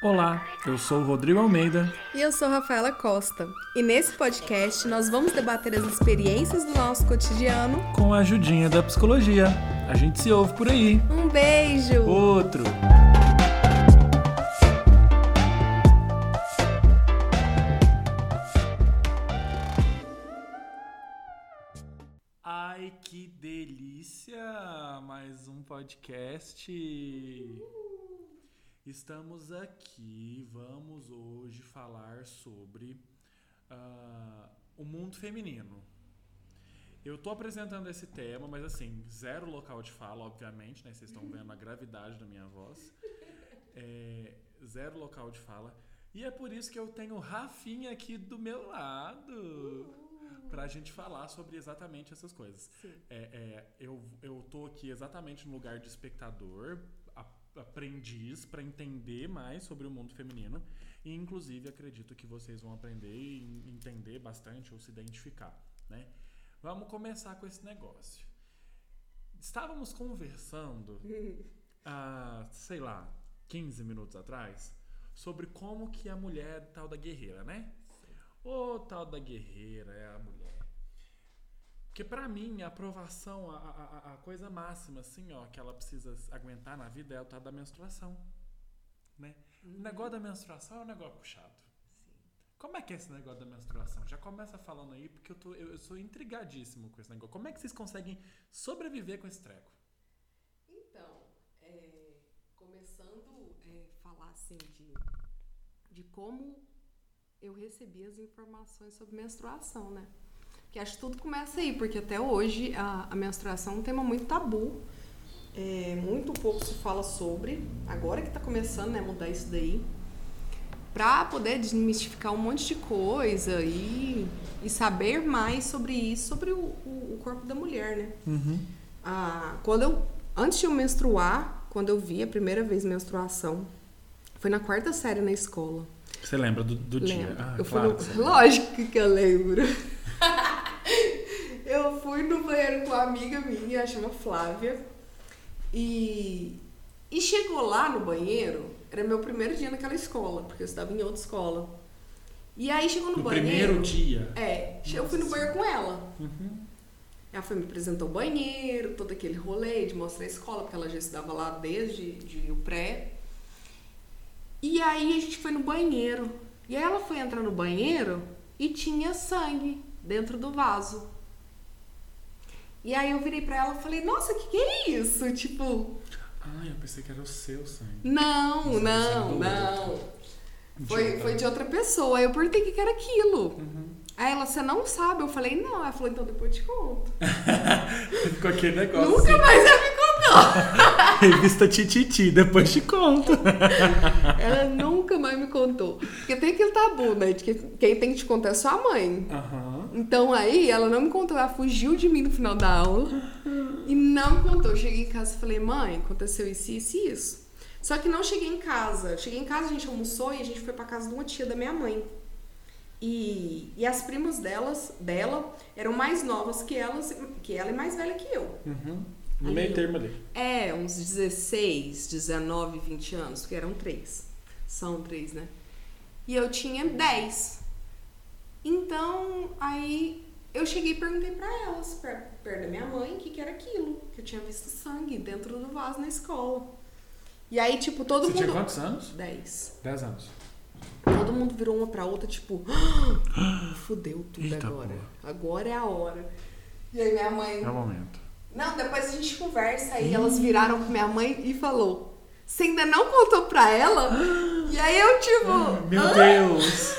Olá, eu sou o Rodrigo Almeida. E eu sou Rafaela Costa. E nesse podcast nós vamos debater as experiências do nosso cotidiano com a ajudinha da psicologia. A gente se ouve por aí. Um beijo! Outro! Ai, que delícia! Mais um podcast. Estamos aqui, vamos hoje falar sobre uh, o mundo feminino. Eu estou apresentando esse tema, mas assim, zero local de fala, obviamente, né? Vocês estão vendo a gravidade da minha voz. É, zero local de fala. E é por isso que eu tenho Rafinha aqui do meu lado. Pra gente falar sobre exatamente essas coisas. É, é, eu, eu tô aqui exatamente no lugar de espectador, aprendiz para entender mais sobre o mundo feminino e inclusive acredito que vocês vão aprender e entender bastante ou se identificar, né? Vamos começar com esse negócio. Estávamos conversando há, sei lá, 15 minutos atrás sobre como que a mulher é tal da guerreira, né? O tal da guerreira é a mulher porque para mim, a aprovação, a, a, a, coisa máxima, assim, ó, que ela precisa aguentar na vida é o tal da menstruação. Né? Uhum. O negócio da menstruação é um negócio puxado. Sim. Como é que é esse negócio da menstruação? Já começa falando aí, porque eu, tô, eu, eu sou intrigadíssimo com esse negócio. Como é que vocês conseguem sobreviver com esse treco? Então, é, começando a é, falar assim de, de como eu recebi as informações sobre menstruação, né? Que acho que tudo começa aí, porque até hoje a, a menstruação é um tema muito tabu. É, muito pouco se fala sobre. Agora que está começando né, a mudar isso daí. Para poder desmistificar um monte de coisa e, e saber mais sobre isso, sobre o, o, o corpo da mulher, né? Uhum. Ah, quando eu, antes de eu menstruar, quando eu vi a primeira vez menstruação, foi na quarta série na escola. Você lembra do, do dia? Ah, eu claro no... Lógico que eu lembro. eu fui no banheiro com uma amiga minha, chama Flávia. E, e chegou lá no banheiro, era meu primeiro dia naquela escola, porque eu estava em outra escola. E aí chegou no, no banheiro. primeiro dia? É, Nossa. eu fui no banheiro com ela. Uhum. Ela foi me apresentou o banheiro, todo aquele rolê de mostrar a escola, porque ela já estudava lá desde de, o pré. E aí a gente foi no banheiro. E aí ela foi entrar no banheiro e tinha sangue dentro do vaso. E aí eu virei pra ela e falei, nossa, o que, que é isso? Tipo. Ai, eu pensei que era o seu sangue. Não, não, não. Foi, foi de outra pessoa. Aí eu perguntei o que, que era aquilo. Uhum. Aí ela, você não sabe? Eu falei, não. Ela falou, então depois eu te conto. Ficou aquele negócio. Nunca assim. mais ela me contou. Revista Tititi, depois te conto. ela nunca mais me contou. Porque tem aquele tabu, né? De que quem tem que te contar é sua mãe. Uhum. Então aí ela não me contou, ela fugiu de mim no final da aula e não me contou. Eu cheguei em casa e falei, mãe, aconteceu isso, isso e isso. Só que não cheguei em casa. Cheguei em casa, a gente almoçou e a gente foi pra casa de uma tia da minha mãe. E, e as primas delas, dela eram mais novas que elas, que ela e mais velha que eu. Uhum. No meio termo ali. É, uns 16, 19, 20 anos, porque eram três. São três, né? E eu tinha 10. Então, aí eu cheguei e perguntei para elas, perto da minha mãe, o que, que era aquilo. Que eu tinha visto sangue dentro do vaso na escola. E aí, tipo, todo Você mundo. Você tinha quantos anos? Dez. Dez anos. Todo mundo virou uma pra outra, tipo, fudeu tudo Eita agora. Porra. Agora é a hora. E aí minha mãe. É o momento. Não, depois a gente conversa aí. Elas viraram com minha mãe e falou: Você ainda não contou pra ela? E aí eu, tipo. Meu ah? Deus!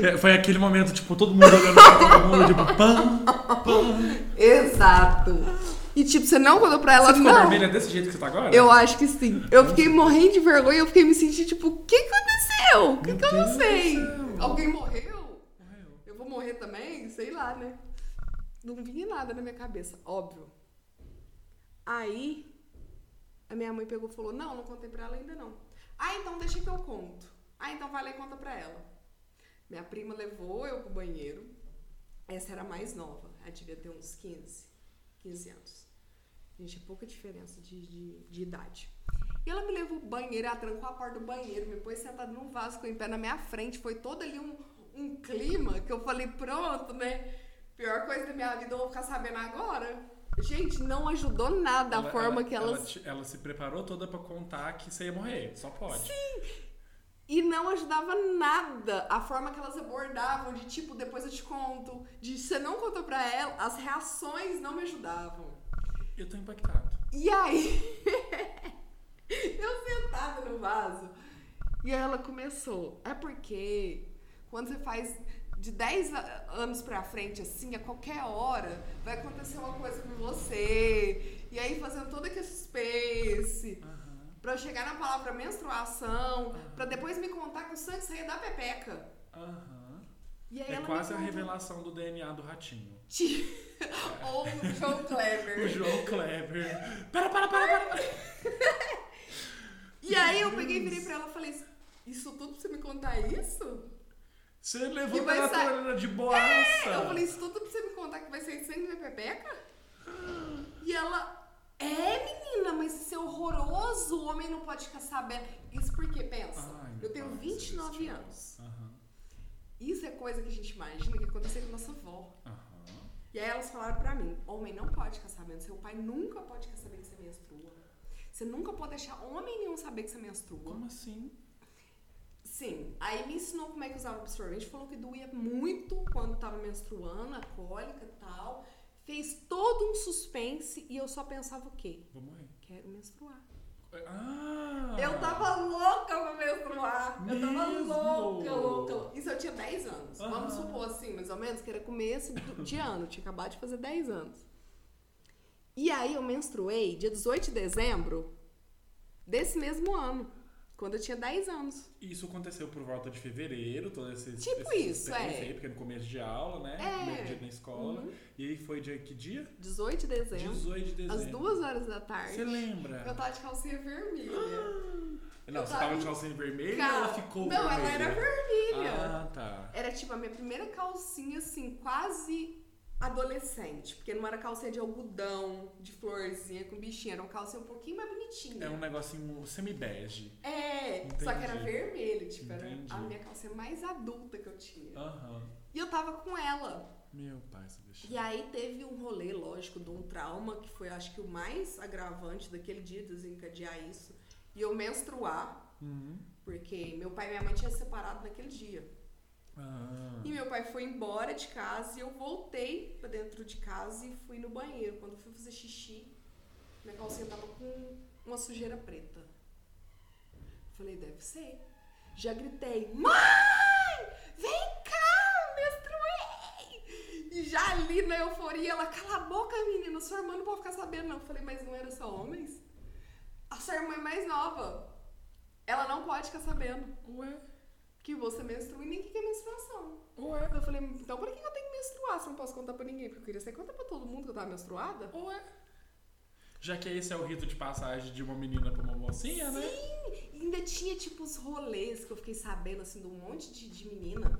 É, foi aquele momento, tipo, todo mundo olhando pra todo mundo, tipo, pam, pam. Exato. E tipo, você não contou pra ela, você não. Você vermelha desse jeito que você tá agora? Eu acho que sim. Eu fiquei morrendo de vergonha, eu fiquei me sentindo, tipo, o que aconteceu? O que, que eu não sei? Alguém morreu? Morreu. Eu vou morrer também? Sei lá, né? Não vinha nada na minha cabeça, óbvio. Aí, a minha mãe pegou e falou, não, não contei pra ela ainda não. Ah, então deixa que eu conto. Ah, então vai lá e conta pra ela. Minha prima levou eu pro banheiro. Essa era a mais nova. Ela devia ter uns 15, 15 anos. Gente, é pouca diferença de, de, de idade. E ela me levou pro banheiro, ela trancou a porta do banheiro, me pôs sentada num vaso com em pé na minha frente. Foi todo ali um, um clima que eu falei, pronto, né? Pior coisa da minha vida, eu vou ficar sabendo agora. Gente, não ajudou nada a Ela- forma ela- que ela, elas. te- ela se preparou toda pra contar que você ia morrer. Só pode. E não ajudava nada a forma que elas abordavam, de tipo, depois eu te conto, de você não contou pra ela, as reações não me ajudavam. Eu tô impactado. E aí, eu sentada no vaso, e aí ela começou. É porque quando você faz de 10 a- anos pra frente, assim, a qualquer hora, vai acontecer uma coisa com você. E aí, fazendo todo aquele suspense. Aham. Pra eu chegar na palavra menstruação, pra depois me contar que o sangue saía da pepeca. Aham. E aí É quase a revelação do DNA do ratinho. Ou o João O Kleber. João Kleber. Para, para, para, para. E aí eu peguei e virei pra ela e falei, isso tudo pra você me contar isso? Você levou vai pela sa- torneira de boaça. Eu falei, isso tudo pra você me contar que vai sair sangue da pepeca? E ela, é menina, mas isso é horroroso, o homem não pode ficar sabendo. Isso porque, pensa, Ai, eu tenho nossa, 29 celestial. anos. Aham. Isso é coisa que a gente imagina que aconteceu com nossa avó. Aham. E aí elas falaram pra mim, homem não pode ficar sabendo, seu pai nunca pode ficar sabendo que você menstrua. Você nunca pode deixar homem nenhum saber que você menstrua. Como assim? Sim, aí me ensinou como é que usava absorvente, falou que doía muito quando tava menstruando, a cólica e tal. Fez todo um suspense e eu só pensava o quê? Vou morrer. Quero menstruar. Ah! Eu tava louca pra menstruar. Eu tava Mesmo? louca, louca, louca. Isso eu tinha 10 anos. Vamos Aham. supor assim, mais ou menos, que era começo de ano. Eu tinha acabado de fazer 10 anos. E aí eu menstruei dia 18 de dezembro desse mesmo ano. Quando eu tinha 10 anos. Isso aconteceu por volta de fevereiro, todo esse Tipo esse isso, é. aí, porque no começo de aula, né? É. Primeiro dia na escola. Uhum. E aí foi dia que dia? 18 de dezembro. 18 de dezembro. Às duas horas da tarde. Você lembra? Eu tava de calcinha vermelha. Não, eu você tava tava de calcinha vermelha ou Cara, ela ficou Não, vermelha? ela era vermelha. Ah, tá. Era tipo a minha primeira calcinha, assim, quase adolescente. Porque não era calcinha de algodão, de florzinha com bichinho. Era uma calcinha um pouquinho mais bonitinha. É um negocinho semi-bege. É, só que era Entendi. vermelho. Tipo, era Entendi. a minha calcinha mais adulta que eu tinha. Aham. E eu tava com ela. Meu pai, você deixa. E aí teve um rolê, lógico, de um trauma, que foi acho que o mais agravante daquele dia, desencadear isso. E eu menstruar, Uhum. porque meu pai e minha mãe tinham se separado naquele dia. Ah. E meu pai foi embora de casa e eu voltei pra dentro de casa e fui no banheiro. Quando eu fui fazer xixi, minha calcinha tava com uma sujeira preta. Falei, deve ser. Já gritei, mãe! Vem cá, menstruei! E já ali na euforia, ela, cala a boca, menina, sua irmã não pode ficar sabendo, não. Falei, mas não era só homens? A sua irmã é mais nova. Ela não pode ficar sabendo Ué? Que você menstrua e nem que é menstruação. Ué? Eu falei, então pra que eu tenho que menstruar se eu não posso contar pra ninguém? Porque eu queria você conta pra todo mundo que eu tava menstruada. Ué? Já que esse é o rito de passagem de uma menina pra uma mocinha, né? Sim! E ainda tinha, tipo, os rolês que eu fiquei sabendo, assim, de um monte de, de menina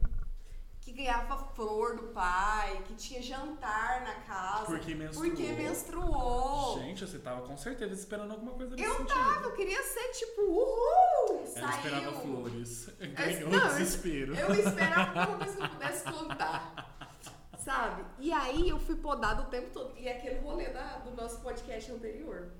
que ganhava flor do pai, que tinha jantar na casa. Porque menstruou. Porque menstruou. Gente, você tava com certeza esperando alguma coisa desse eu sentido. tava, eu queria ser, tipo, uhul! Ela Saiu. esperava flores. Ganhou não, eu- desespero. Eu esperava alguma coisa que eu pudesse contar. Sabe? E aí eu fui podada o tempo todo. E aquele rolê da, do nosso podcast anterior.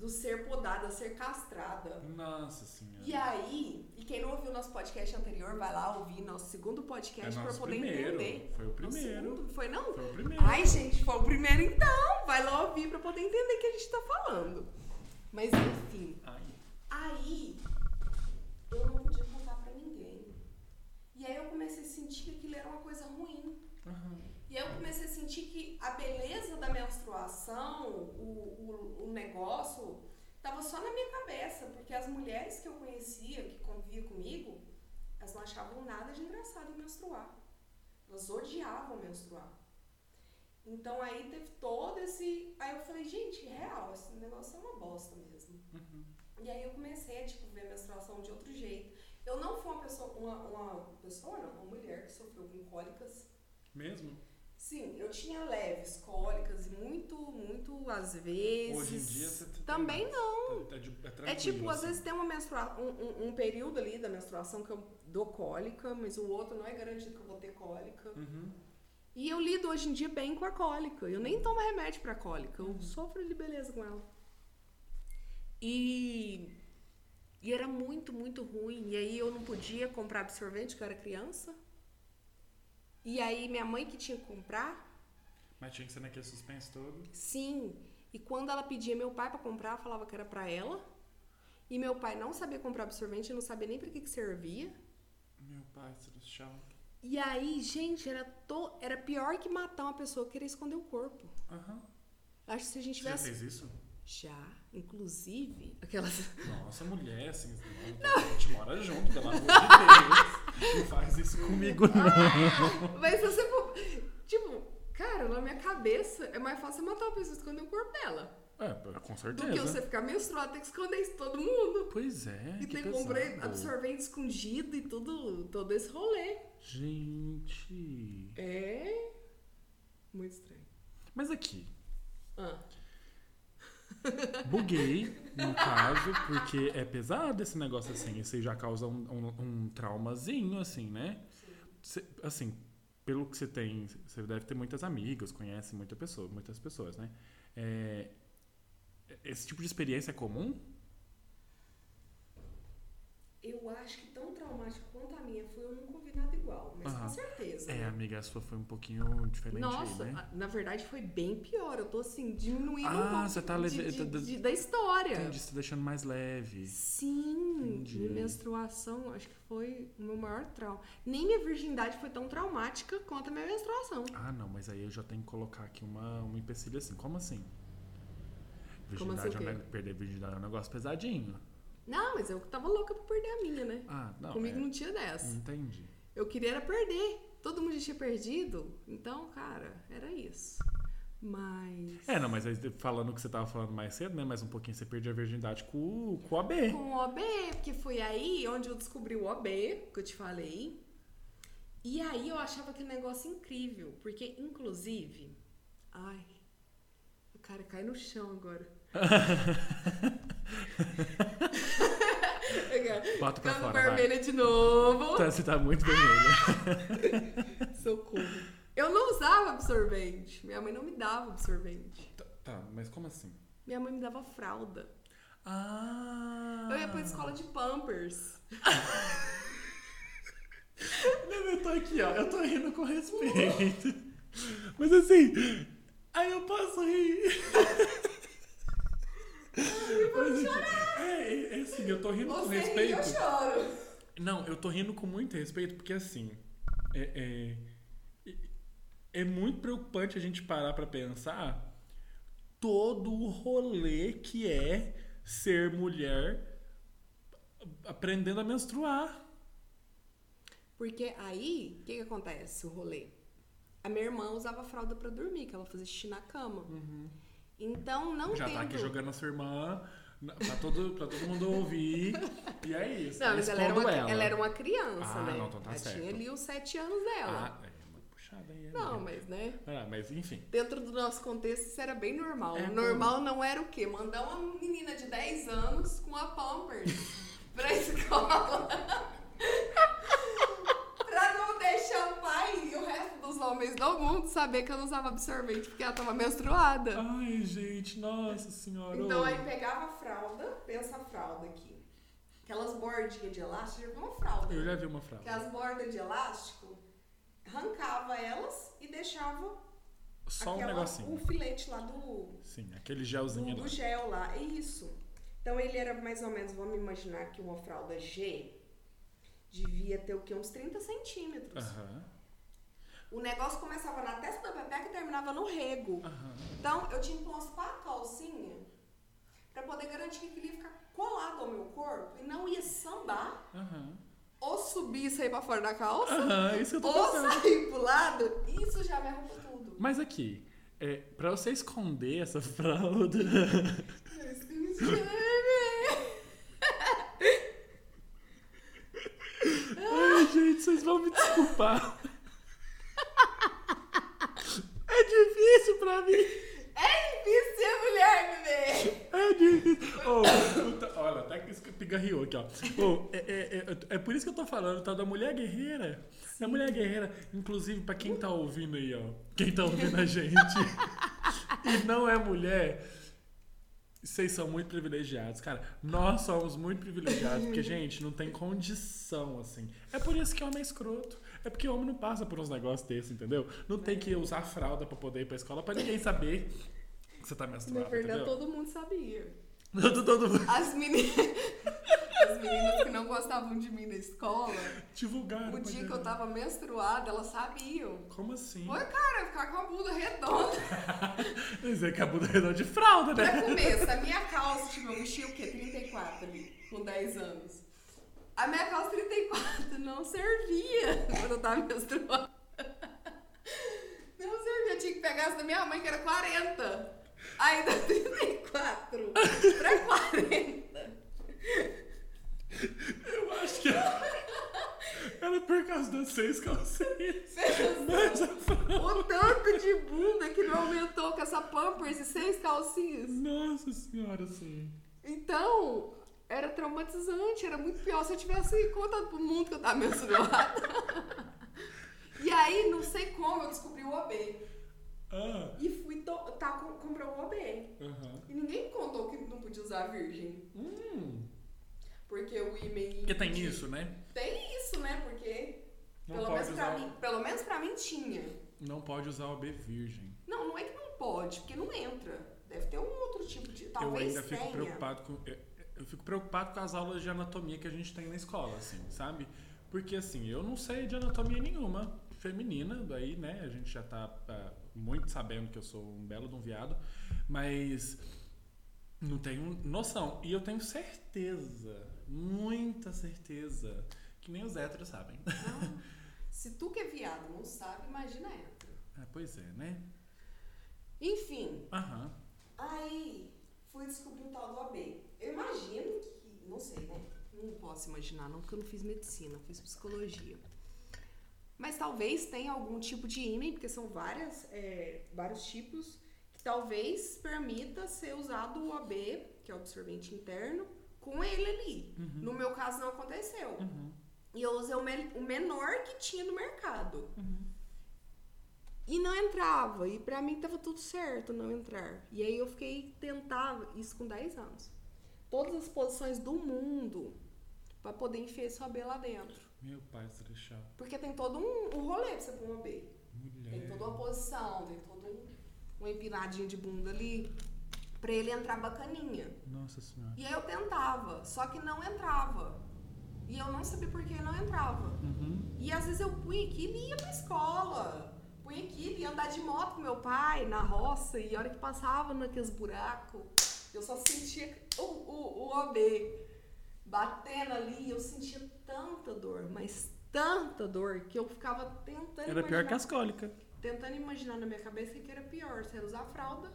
Do ser podada, ser castrada. Nossa senhora. E aí, e quem não ouviu o nosso podcast anterior, vai lá ouvir nosso segundo podcast É pra nosso poder primeiro. entender. Foi o primeiro. segundo? Foi não? Foi o primeiro. Ai, gente, foi o primeiro então. Vai lá ouvir pra poder entender o que a gente tá falando. Mas enfim. Ai. Aí, eu não podia contar pra ninguém. E aí eu comecei a sentir que aquilo era uma coisa ruim. Aham. E aí eu comecei a sentir que a beleza da menstruação, o, o, o negócio, tava só na minha cabeça. Porque as mulheres que eu conhecia, que convivia comigo, elas não achavam nada de engraçado em menstruar. Elas odiavam menstruar. Então aí teve todo esse. Aí eu falei, gente, real, esse negócio é uma bosta mesmo. Uhum. E aí eu comecei a tipo, ver a menstruação de outro jeito. Eu não fui uma pessoa, uma, uma pessoa não, uma mulher que sofreu com cólicas. Mesmo? Sim, eu tinha leves cólicas, muito, muito às vezes. Hoje em dia você tem Também não. É, é, de- é É tipo, às assim. vezes tem uma menstrua... um, um- um período ali da menstruação que eu dou cólica, mas o outro não é garantido que eu vou ter cólica. Uhum. E eu lido hoje em dia bem com a cólica. Eu nem tomo remédio pra cólica. Eu sofro de beleza com ela. E, e era muito, muito ruim. E aí eu não podia comprar absorvente, porque eu era criança. E aí minha mãe que tinha que comprar, Mas tinha que ser naquele suspense todo. sim. E quando ela pedia meu pai pra comprar, falava que era pra ela. E meu pai não sabia comprar absorvente, não sabia nem pra que, que servia. Meu pai celestial. E aí, gente, era, to... era pior que matar uma pessoa que queria esconder o corpo. Aham. Acho que se a gente Você já tivesse. fez isso? Já, inclusive, aquelas. Nossa, mulher, assim, não, a gente mora junto, pelo amor de Deus. Não faz isso comigo, não. Mas se você for. Tipo, cara, na minha cabeça é mais fácil matar uma pessoa esconder o corpo dela. É, com Do certeza. que você ficar menstruado, tem que esconder isso todo mundo. Pois é, e tem que comprar absorvente escondido e tudo, todo esse rolê. Gente... É. Muito estranho. Mas aqui, Ah, buguei, no caso, porque é pesado esse negócio assim. Aí já causa um, um, um traumazinho, assim, né? Cê- assim, pelo que você tem, você deve ter muitas amigas, conhece muita pessoa, muitas pessoas, né? É, esse tipo de experiência é comum? Eu acho que tão traumático quanto a minha foi, eu nunca ouvi nada igual. Mas Aham. com certeza. É, né? amiga, a sua foi um pouquinho diferente Nossa, aí, né? na verdade foi bem pior. Eu tô assim, diminuindo Ah, um pouco você tá de- leve- de- tá- de- da história. Entendi, você tá deixando mais leve. Sim, Entendi. minha menstruação acho que foi o meu maior trauma. Nem minha virgindade foi tão traumática quanto a minha menstruação. Ah, não, mas aí eu já tenho que colocar aqui uma, uma empecilho assim. Como assim? Como assim Virgindade é um perder virgindade é um negócio pesadinho. Não, mas eu tava louca pra perder a minha, né? Ah, não. Comigo é, não tinha dessa. Entendi. Eu queria era perder. Todo mundo tinha perdido. Então, cara, era isso. Mas. É, não, mas aí falando o que você tava falando mais cedo, né? Mais um pouquinho você perde a virgindade com, o- com o AB. Com o OB, porque foi aí onde eu descobri o OB, que eu te falei. E aí eu achava aquele negócio incrível, porque inclusive, ai, o cara cai no chão agora. Bota pra Ficando fora, vai. vermelha de novo. Tá, você tá muito vermelha. Socorro. Eu não usava absorvente. Minha mãe não me dava absorvente. Tá, tá, mas como assim? Minha mãe me dava fralda. Ah! Eu ia pra escola de Pampers. Não, eu tô aqui, ó. Eu tô rindo com respeito. Mas assim, aí eu posso rir. Mas, gente, é, é, é assim, eu tô rindo com Você ri, respeito. eu choro. Não, eu tô rindo com muito respeito porque assim. É, é, é muito preocupante a gente parar pra pensar todo o rolê que é ser mulher aprendendo a menstruar. Porque aí, o que, que acontece? O rolê. A minha irmã usava fralda pra dormir, que ela fazia xixi na cama. Então, não Já tendo... tá aqui jogando a sua irmã pra todo, pra todo mundo ouvir. E é isso. Não, mas ela era, uma, ela. ela era uma criança, Ah, né? não, então tá ela certo. tinha ali os sete anos dela. Ah, é uma puxada aí. não, né? mas, né? Ah, mas enfim. Dentro do nosso contexto, isso era bem normal. É, normal não era o quê? Mandar uma menina de 10 anos com a Pampers pra escola. pra não deixar o pai e o resto dos homens do mundo saber que ela usava absorvente porque ela tava menstruada. Ai, gente, nossa senhora. Então aí pegava a fralda, pensa a fralda aqui. Aquelas bordinhas de elástico, já viu uma fralda? Eu já vi uma frase. Aquelas bordas de elástico, arrancava elas e deixava Só um aquela- negocinho. o filete lá do, Sim, aquele do, gelzinho do lá. gel lá. É isso. Então ele era mais ou menos, vamos imaginar que uma fralda G devia ter o quê? Uns 30 centímetros. Aham, O negócio começava na testa da pepeca e terminava no rego. aham. Então, eu tinha que pôr a calcinha pra poder garantir que aquilo ia ficar colado ao meu corpo e não ia sambar, Aham. ou subir e sair pra fora da calça, isso que tô ou pensando. sair pro lado e sujar minha roupa tudo. Mas aqui, é, pra você esconder essa fralda. vão me desculpar. É difícil pra mim. É difícil ser mulher, bebê. É difícil. Oh, olha, tá que isso que pigarreou aqui, ó. Oh, é, é, é, é, por isso que eu tô falando, tá? Da mulher guerreira. Da mulher guerreira. Inclusive, pra quem tá ouvindo aí, ó. Quem tá ouvindo a gente e não é mulher vocês são muito privilegiados, cara. Nós somos muito privilegiados, porque, gente, não tem condição, assim. É por isso que homem é escroto. É porque homem não passa por uns negócios desses, entendeu? Não tem que usar fralda pra poder ir pra escola pra ninguém saber que você tá menstruado, Na verdade, entendeu? todo mundo sabia. Todo, todo mundo As meninas, não gostavam de mim na escola, divulgaram. o dia que eu tava menstruada, elas sabiam. Como assim? Foi, cara, ficar com a bunda redonda. Dizer que a bunda redonda de fralda, né? Pra começo, a minha calça, tipo, eu mexia o quê? 34 ali, com 10 anos. A minha calça 34 não servia quando eu tava menstruada. Não servia, eu tinha que pegar essa da minha mãe, que era 40. Aí da 34 pra 40. Eu acho que era por causa das seis calcinhas. Mas a. O tanto de bunda que não aumentou com essa Pampers e seis calcinhas. Nossa senhora, sim. Então, era traumatizante, era muito pior se eu tivesse contado pro mundo que eu tava menstruada. e aí, não sei como, eu descobri o OB. Ah, E fui to- tá, com- comprar um OB. aham. E ninguém me contou que não podia usar virgem. Hum. Porque o IMEI. Porque tem isso, né? Tem isso, né? Porque. Não pelo, menos pra mim, pelo menos pra mim tinha. Não pode usar o B virgem. Não, não é que não pode, porque não entra. Deve ter um outro tipo de. eu Talvez ainda fico tenha. preocupado com. Eu, eu fico preocupado com as aulas de anatomia que a gente tem na escola, assim, sabe? Porque assim, eu não sei de anatomia nenhuma feminina, daí, né, a gente já tá ah, muito sabendo que eu sou um belo de um viado, mas não tenho noção. E eu tenho certeza, muita certeza, que nem os héteros sabem. Não. Se tu que é viado não sabe, imagina hétero. Ah, pois é, né? Enfim, Aham. aí fui descobrir o tal do AB. Eu imagino que. Não sei, né? Não posso imaginar, não, porque eu não fiz medicina, eu fiz psicologia. Mas talvez tenha algum tipo de ímã, porque são várias, é, vários tipos, que talvez permita ser usado o AB, que é o absorvente interno, com ele ali. Uhum. No meu caso não aconteceu. Uhum. E eu usei o, me- o menor que tinha no mercado. Uhum. E não entrava. E pra mim tava tudo certo não entrar. E aí eu fiquei, tentava, isso com 10 anos. Todas as posições do mundo pra poder enfiar esse OB lá dentro. Meu pai celestial. Porque tem todo um, um rolê pra você pôr um OB. Mulher. Tem toda uma posição, tem todo um, um empinadinho de bunda ali. Pra ele entrar bacaninha. Nossa senhora. E aí eu tentava, só que não entrava. E eu não sabia por que não entrava. Uhum. E às vezes eu punha aquilo e ia pra escola. Punha aquilo e ia andar de moto com meu pai na roça. E a hora que passava naqueles buracos, eu só sentia o, o, o OB batendo ali. Eu sentia tanta dor, mas tanta dor, que eu ficava tentando Era pior que imaginar, as cólicas. tentando imaginar na minha cabeça que era pior. Se era usar fralda,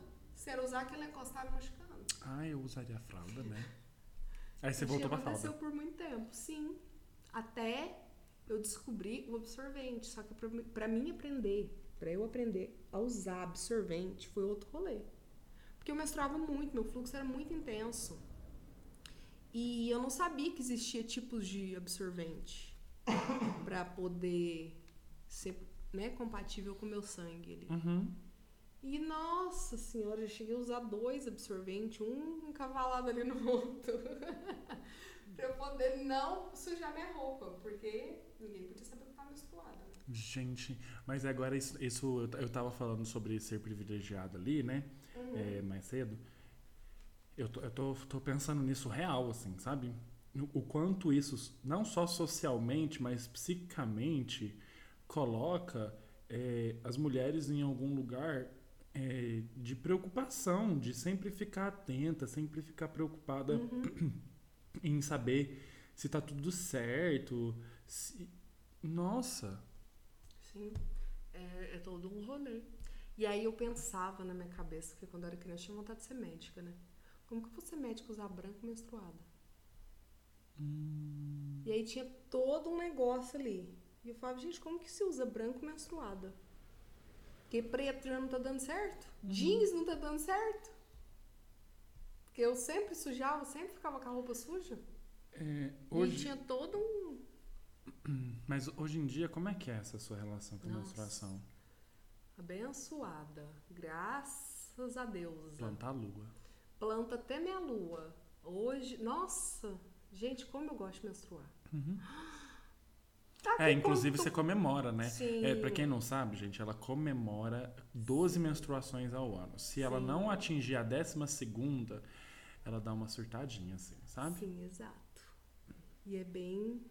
se era usar aquele encostar me machucando. Ah, eu usaria a fralda, né? Aí você voltou pra aconteceu fralda. por muito tempo, sim. Até eu descobri o absorvente. Só que pra, mim- aprender, pra eu aprender a usar absorvente, foi outro rolê. Porque eu menstruava muito, meu fluxo era muito intenso. E eu não sabia que existia tipos de absorvente pra poder ser né, compatível com o meu sangue. ali. Uhum. E nossa senhora, eu cheguei a usar dois absorventes, um encavalado ali no outro. pra eu poder não sujar minha roupa, porque ninguém podia saber que eu tava menstruada. né? Gente, mas agora isso, isso eu, tava falando sobre ser privilegiado ali, né? É, mais cedo. Eu, tô, eu tô, tô pensando nisso real, assim, sabe? O quanto isso, não só socialmente, mas psicamente, coloca é, as mulheres em algum lugar é, de preocupação, de sempre ficar atenta, sempre ficar preocupada em saber se tá tudo certo. Se... Nossa! Sim, é, é todo um rolê. E aí eu pensava na minha cabeça, porque quando eu era criança eu tinha vontade de ser médica, né? Como que eu vou ser médica usar branco menstruada? E aí tinha todo um negócio ali. E eu falava, gente, como que se usa branco menstruada? Porque preto já não tá dando certo. Jeans não tá dando certo. Porque eu sempre sujava, sempre ficava com a roupa suja. É, hoje... E tinha todo um. Mas hoje em dia, como é que é essa sua relação com a menstruação? Abençoada. Graças a Deus. Planta a lua. Planta até minha lua. Hoje, nossa, gente, como eu gosto de menstruar. Uhum. Tá é, inclusive você comemora, né? Sim. É, para quem não sabe, gente, ela comemora 12 menstruações ao ano. Se Sim. ela não atingir a décima segunda, ela dá uma surtadinha, assim, sabe? Sim, exato. E é bem.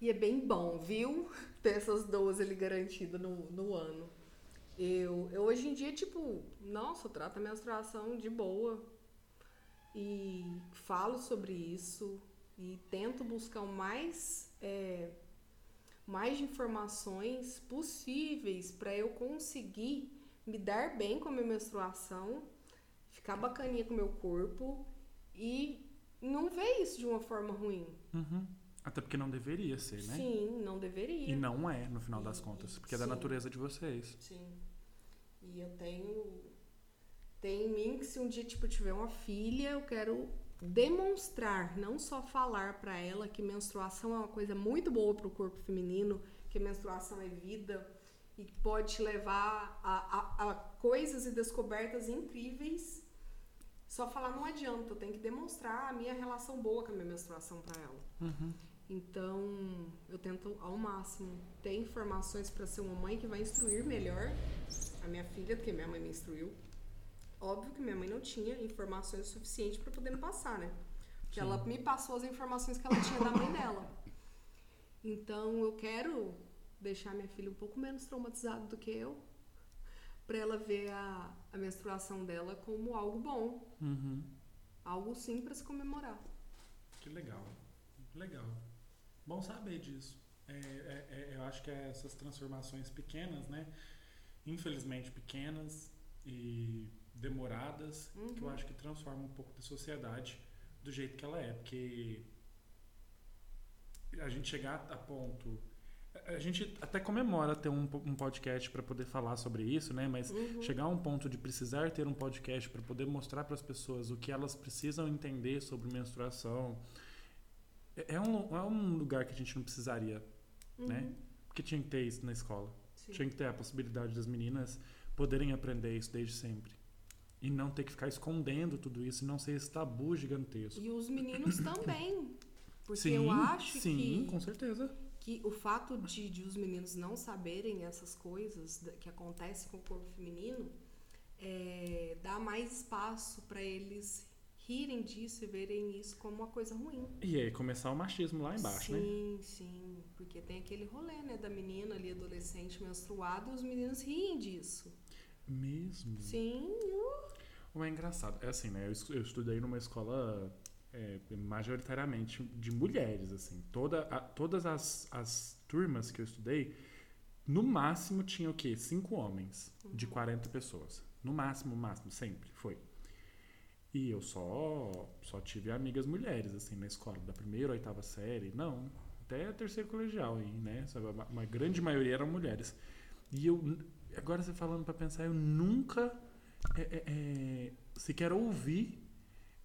E é bem bom, viu? Ter essas 12 ali garantidas no, no ano. Eu, eu hoje em dia, tipo, nossa, eu trato a menstruação de boa. E falo sobre isso. E tento buscar o mais. É, mais informações possíveis para eu conseguir me dar bem com a minha menstruação, ficar bacaninha com o meu corpo e não ver isso de uma forma ruim. Uhum. Até porque não deveria ser, né? Sim, não deveria. E não é, no final das contas, porque Sim. é da natureza de vocês. Sim. E eu tenho. Tem em mim que se um dia tipo, tiver uma filha, eu quero demonstrar, não só falar para ela que menstruação é uma coisa muito boa para o corpo feminino, que menstruação é vida e pode te levar a, a, a, coisas e descobertas incríveis. Só falar não adianta, eu tenho que demonstrar a minha relação boa com a minha menstruação para ela. Uhum. Então, eu tento ao máximo ter informações para ser uma mãe que vai instruir melhor a minha filha, porque minha mãe me instruiu Óbvio que minha mãe não tinha informações suficientes para poder me passar, né? Porque Sim. ela me passou as informações que ela tinha da mãe dela. Então eu quero deixar minha filha um pouco menos traumatizada do que eu, para ela ver a, a menstruação dela como algo bom. Uhum. Algo sim para se comemorar. Que legal. Legal. Bom saber disso. É, é, é, eu acho que é essas transformações pequenas, né? Infelizmente pequenas e demoradas, uhum. que eu uhum. acho que transformam um pouco da sociedade do jeito que ela é. Porque a gente chegar a ponto. A gente até comemora ter um, um podcast para poder falar sobre isso, né? Mas uhum. chegar a um ponto de precisar ter um podcast para poder mostrar para as pessoas o que elas precisam entender sobre menstruação é, é um, é um lugar que a gente não precisaria, né? uhum. né? Porque tinha que ter isso na escola. Sim. Tinha que ter a possibilidade das meninas poderem aprender isso desde sempre. E não ter que ficar escondendo tudo isso e não ser esse tabu gigantesco. E os meninos também. Porque sim, eu acho sim, que. Sim, com certeza. Que o fato de, de os meninos não saberem essas coisas que acontecem com o corpo feminino é, dá mais espaço para eles rirem disso e verem isso como uma coisa ruim. E aí começar o machismo lá embaixo, sim, né? Sim, sim. Porque tem aquele rolê, né, da menina ali, adolescente menstruada, e os meninos riem disso. Mesmo? Sim. Uh. É engraçado. É assim, né? Eu, eu estudei numa escola é, majoritariamente de mulheres, assim. Toda, a, todas as, as turmas que eu estudei, no máximo tinha o quê? Cinco homens uhum. de 40 pessoas. No máximo, máximo, sempre foi. E eu só só tive amigas mulheres, assim, na escola, da primeira oitava série. Não, até a terceira colegial aí, né? Uma grande maioria eram mulheres. E eu agora você falando para pensar, eu nunca é, é, é, sequer ouvi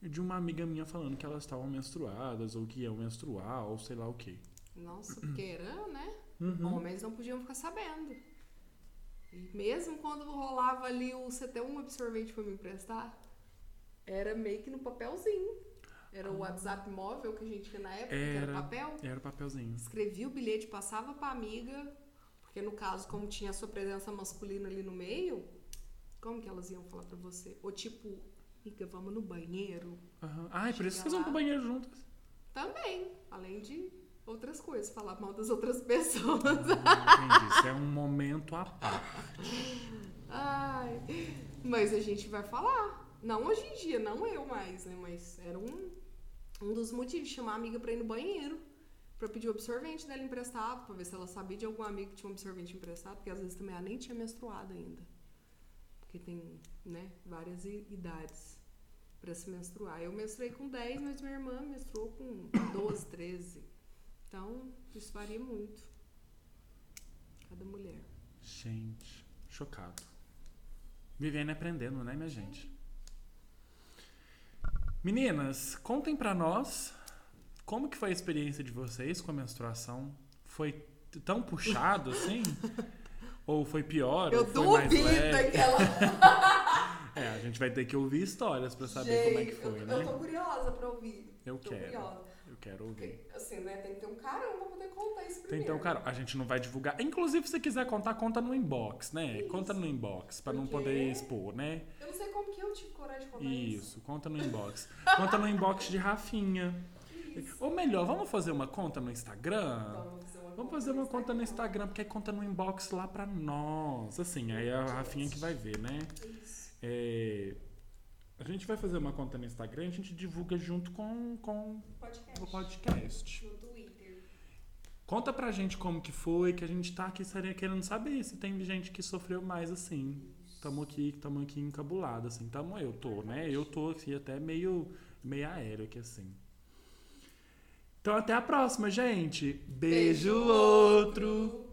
de uma amiga minha falando que elas estavam menstruadas ou que iam menstruar ou sei lá o que. Nossa, porque era, né? Uhum. Homens não podiam ficar sabendo. E mesmo quando rolava ali o você ter um absorvente para me emprestar, era meio que no papelzinho. Era o ah. WhatsApp móvel que a gente tinha na época, era, que era papel. Era papelzinho. Escrevia o bilhete, passava pra amiga, porque no caso, como tinha a sua presença masculina ali no meio, como que elas iam falar para você? Ou tipo, amiga, vamos no banheiro. Uhum. Ah, é por isso que vocês vão pro banheiro juntas. Também, além de outras coisas, falar mal das outras pessoas. Ah, entendi, isso é um momento à parte. Ai, mas a gente vai falar. Não hoje em dia, não eu mais, né? Mas era um, um dos motivos de chamar a amiga pra ir no banheiro para pedir o absorvente dela emprestado, para ver se ela sabia de algum amigo que tinha um absorvente emprestado, porque às vezes também ela nem tinha menstruado ainda. Porque tem, né, várias idades para se menstruar. Eu menstruei com 10, mas minha irmã menstruou com 12, 13. Então, isso varia muito. Cada mulher. Gente, chocado. Vivendo e aprendendo, né, minha gente? Meninas, contem para nós como que foi a experiência de vocês com a menstruação? Foi tão puxado assim? Ou foi pior? Eu duvido aquela. É, a gente vai ter que ouvir histórias pra saber como é que Gente, foi, eu, né? eu tô curiosa pra ouvir. Eu tô quero. curiosa. Eu quero ouvir. Assim, né, tem que ter um carão pra poder contar isso Tem primeiro. então, cara, a gente não vai divulgar. Inclusive, se você quiser contar, conta no inbox, né? Isso. Conta no inbox, pra não Porque- poder expor, né? Eu não sei como que eu tive coragem de contar isso. Isso, conta no inbox. conta no inbox de Rafinha. Isso. Ou melhor, vamos fazer uma conta no Instagram? Vamos fazer uma, Vamos fazer uma conta no Instagram, porque aí conta no inbox lá pra nós. Assim, aí é a Rafinha que vai ver, né? Isso. É, a gente vai fazer uma conta no Instagram e a gente divulga junto com, com Podcast. o podcast. No Twitter. Conta pra gente como que foi, que a gente tá aqui seria querendo saber se tem gente que sofreu mais assim. Tamo aqui, tamo aqui encabulado, assim. Tamo, eu tô, né? Eu tô aqui até meio, meio aéreo aqui, assim. Então até a próxima, gente. Beijo, outro.